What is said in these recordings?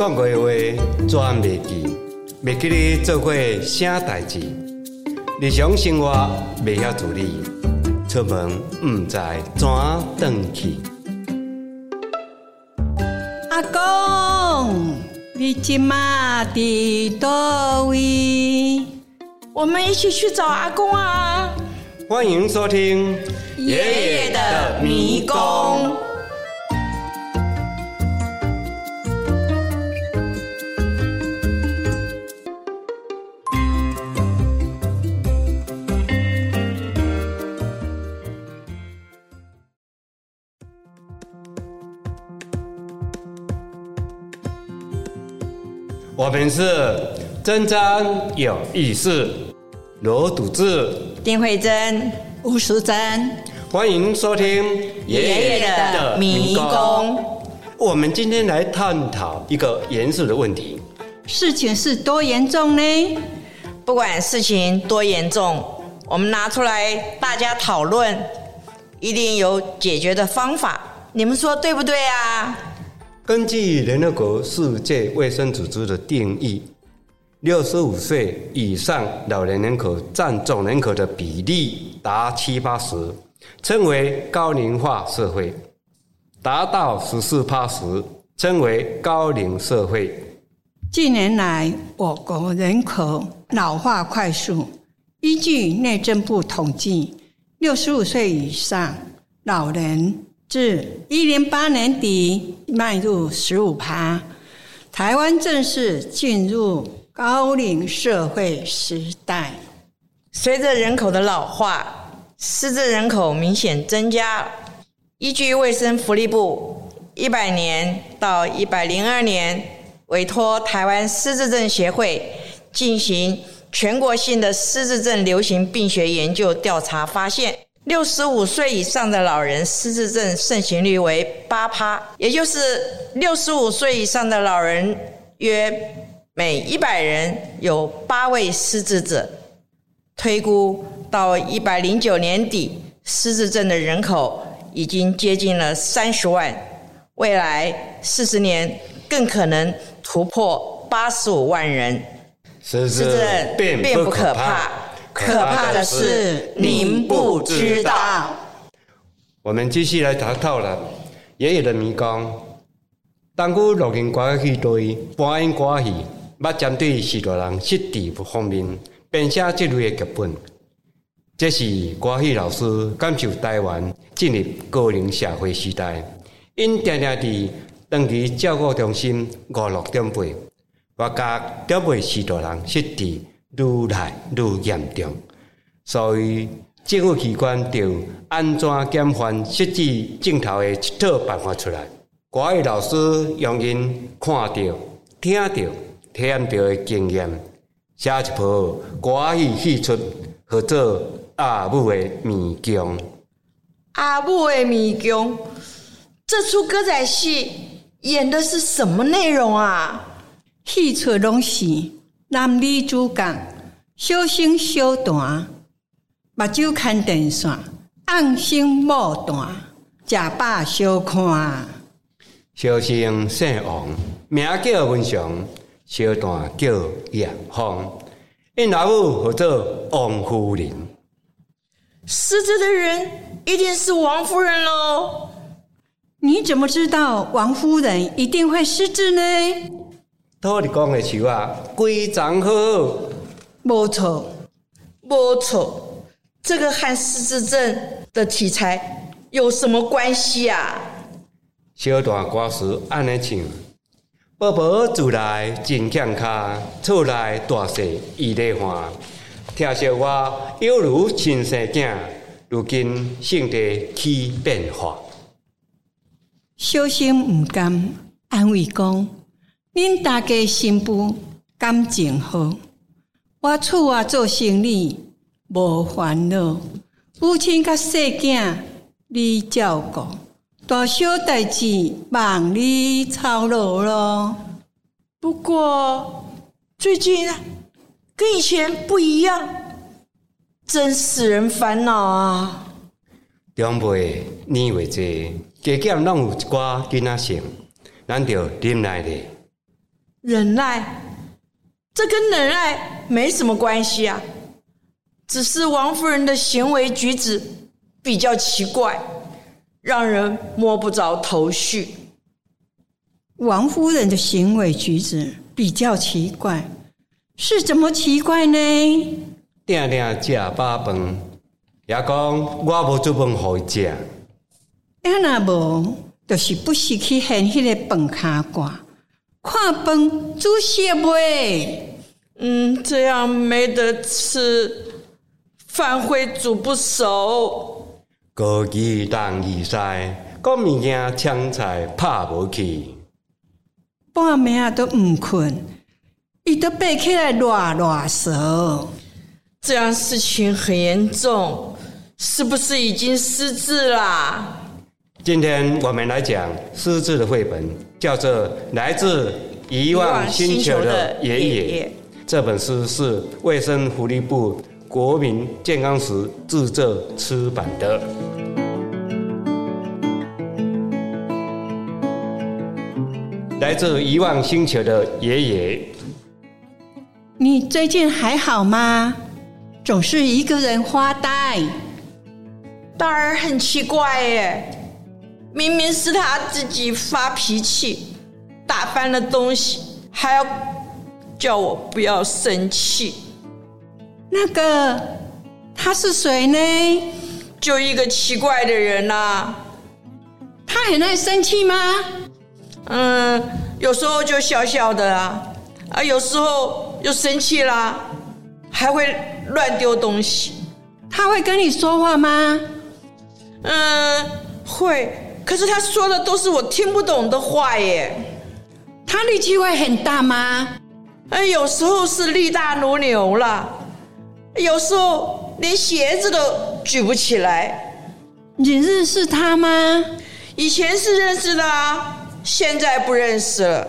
讲过的话全袂记，袂记你做过啥代志，日常生活袂晓自理，出门毋知怎转去。阿公，你今嘛伫倒位？我们一起去找阿公啊！欢迎收听爷爷的迷宫。我们是真真有意思，罗笃志，丁慧珍，吴淑珍，欢迎收听爷爷的迷宫。我们今天来探讨一个严肃的问题：事情是多严重呢？不管事情多严重，我们拿出来大家讨论，一定有解决的方法。你们说对不对啊？根据联合国世界卫生组织的定义，六十五岁以上老年人口占总人口的比例达七八十，称为高龄化社会；达到十四趴时，称为高龄社会。近年来，我国人口老化快速。依据内政部统计，六十五岁以上老人。至一零八年底迈入十五趴，台湾正式进入高龄社会时代。随着人口的老化，失智人口明显增加。依据卫生福利部一百年到一百零二年委托台湾失智症协会进行全国性的失智症流行病学研究调查发现。六十五岁以上的老人失智症盛行率为八趴，也就是六十五岁以上的老人约每一百人有八位失智者。推估到一百零九年底，失智症的人口已经接近了三十万，未来四十年更可能突破八十五万人。失智症并不可怕。可怕的是，您不知道。我们继续来探讨了爷爷的迷宫。当古录音歌曲对播音歌曲，捌针对许多人失智方面编写这类的剧本。这是歌曲老师感受台湾进入高龄社会时代，因常常伫长期照顾中心五六点八，我甲点八许多人失智。愈来愈严重，所以政府机关就安怎减缓失智镜头的一套办法出来。国语老师用因看到、听到、体验到的经验，写一部国语戏出，叫做《阿母的迷宫》。阿母的迷宫，这出歌仔戏演的是什么内容啊？戏出拢是。男女主角小声小段，目睭看电视，暗生莫断，食饱小看。小声姓王，名叫文祥，小段叫杨芳，因老母叫做王夫人。失职的人一定是王夫人喽？你怎么知道王夫人一定会失智呢？托你讲的树啊，规长好好，无错，无错。这个和失智症的题材有什么关系啊？小段歌词安尼唱：宝宝住来真健康，厝内大细伊咧欢，听说我犹如亲生囝，如今性地起变化。小心毋甘，安慰讲。恁大家新妇感情好，我厝啊做生意无烦恼，母亲甲细囝你照顾，大小代志望你操劳咯。不过最近跟以前不一样，真使人烦恼啊！长辈年岁济，加减拢有一寡囡仔性，咱着忍耐咧。忍耐，这跟忍耐没什么关系啊，只是王夫人的行为举止比较奇怪，让人摸不着头绪。王夫人的行为举止比较奇怪，是怎么奇怪呢？定定食饱饭，也讲我无煮饭互伊食。要那无，就是不时去掀迄个饭卡挂，看饭煮熟未？嗯，这样没得吃，饭会煮不熟。高二当二晒，讲物件抢菜拍无去。半暝啊都毋困，伊都爬起来乱乱手。这样事情很严重，是不是已经失智啦？今天我们来讲失智的绘本，叫做《来自遗忘星球的爷爷》。这本书是卫生福利部国民健康时制作出版的。来自遗忘星球的爷爷，你最近还好吗？总是一个人发呆。大儿很奇怪耶，明明是他自己发脾气，打翻了东西，还要叫我不要生气。那个他是谁呢？就一个奇怪的人呐。他很爱生气吗？嗯，有时候就笑笑的啊，啊，有时候又生气啦，还会乱丢东西。他会跟你说话吗？嗯，会。可是他说的都是我听不懂的话耶。他力气会很大吗？哎，有时候是力大如牛了，有时候连鞋子都举不起来。你认识他吗？以前是认识的啊。现在不认识了，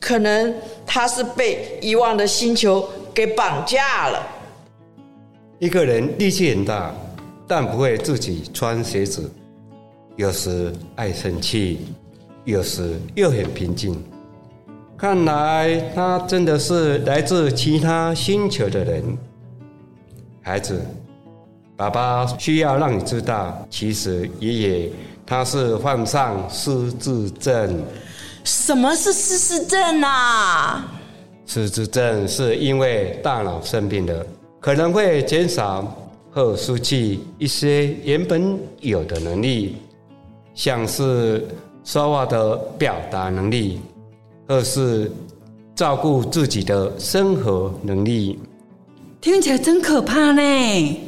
可能他是被遗忘的星球给绑架了。一个人力气很大，但不会自己穿鞋子，有时爱生气，有时又很平静。看来他真的是来自其他星球的人。孩子，爸爸需要让你知道，其实爷爷。他是患上失智症。什么是失智症啊？失智症是因为大脑生病了，可能会减少或失去一些原本有的能力，像是说话的表达能力，二是照顾自己的生活能力。听起来真可怕呢。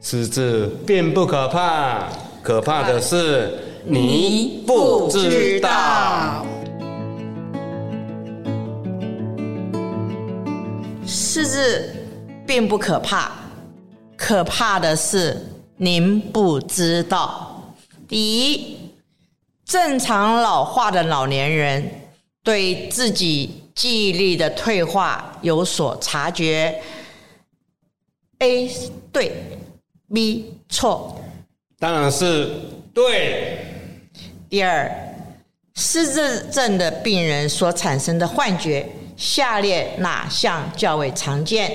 失智并不可怕，可怕的是。你不知道，失智并不可怕，可怕的是您不知道。第一，正常老化的老年人对自己记忆力的退化有所察觉。A 对，B 错，当然是对。第二，失智症的病人所产生的幻觉，下列哪项较为常见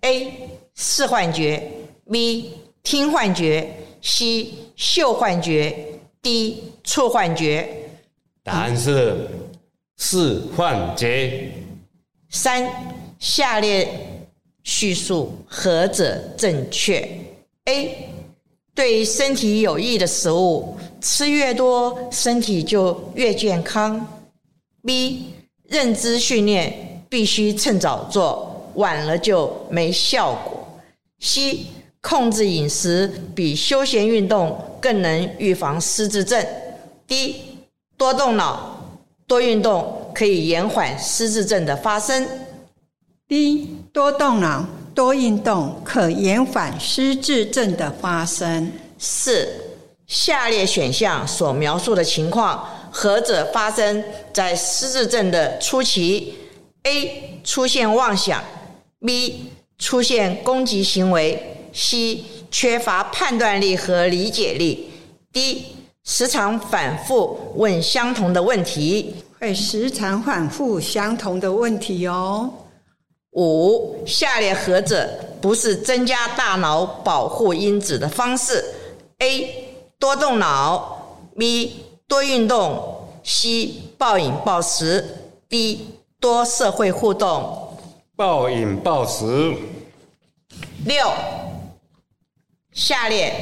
？A. 视幻觉，B. 听幻觉，C. 嗅幻觉，D. 触幻觉。答案是是幻觉。三，下列叙述何者正确？A. 对身体有益的食物。吃越多，身体就越健康。B 认知训练必须趁早做，晚了就没效果。C 控制饮食比休闲运动更能预防失智症。D 多动脑、多运动可以延缓失智症的发生。一多动脑、多运动可延缓失智症的发生。四。下列选项所描述的情况，何者发生在失智症的初期？A. 出现妄想；B. 出现攻击行为；C. 缺乏判断力和理解力；D. 时常反复问相同的问题。会时常反复相同的问题哦。五，下列何者不是增加大脑保护因子的方式？A. 多动脑；B. 多运动；C. 暴饮暴食；D. 多社会互动。暴饮暴食。六，下列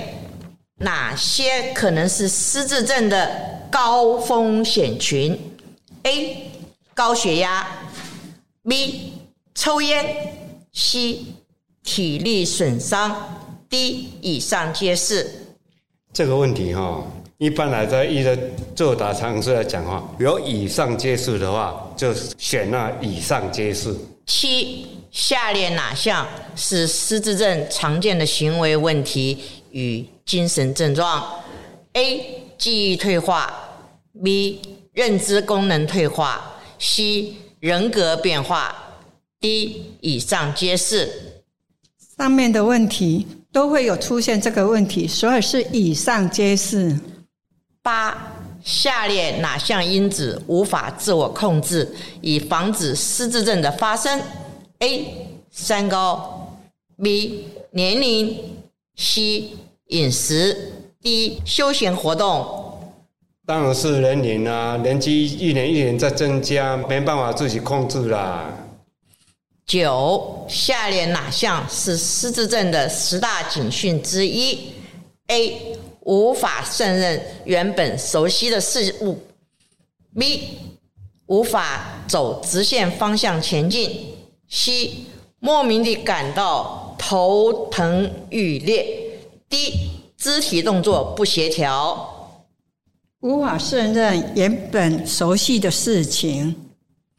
哪些可能是失智症的高风险群？A. 高血压；B. 抽烟；C. 体力损伤；D. 以上皆是。这个问题哈，一般来在一个作答常识来讲话，有以上皆是的话，就选那以上皆是。七，下列哪项是失智症常见的行为问题与精神症状？A. 记忆退化；B. 认知功能退化；C. 人格变化；D. 以上皆是。上面的问题都会有出现这个问题，所以是以上皆是。八，下列哪项因子无法自我控制，以防止失智症的发生？A. 三高；B. 年龄；C. 饮食一休闲活动。当然是年龄啊，年纪一年一年在增加，没办法自己控制啦。九，下列哪项是失智症的十大警讯之一？A. 无法胜任原本熟悉的事物；B. 无法走直线方向前进；C. 莫名地感到头疼欲裂；D. 肢体动作不协调。无法胜任原本熟悉的事情。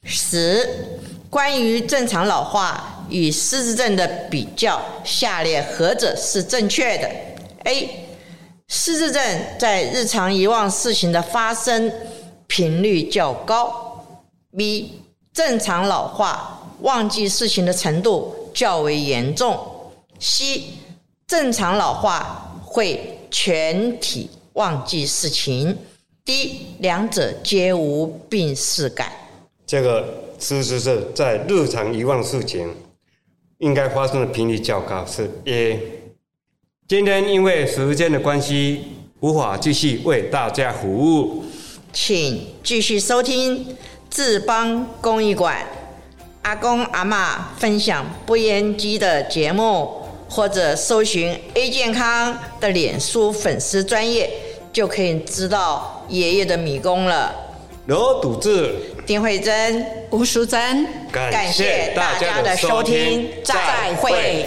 十，关于正常老化与失智症的比较，下列何者是正确的？A. 失智症在日常遗忘事情的发生频率较高。B. 正常老化忘记事情的程度较为严重。C. 正常老化会全体忘记事情。D. 两者皆无病逝感。这个事实是在日常遗忘事情应该发生的频率较高，是 A。今天因为时间的关系，无法继续为大家服务，请继续收听志邦公益馆阿公阿嬷分享不烟机的节目，或者搜寻 A 健康的脸书粉丝专业，就可以知道爷爷的迷宫了。罗笃志、丁慧珍、吴淑珍，感谢大家的收听，再会。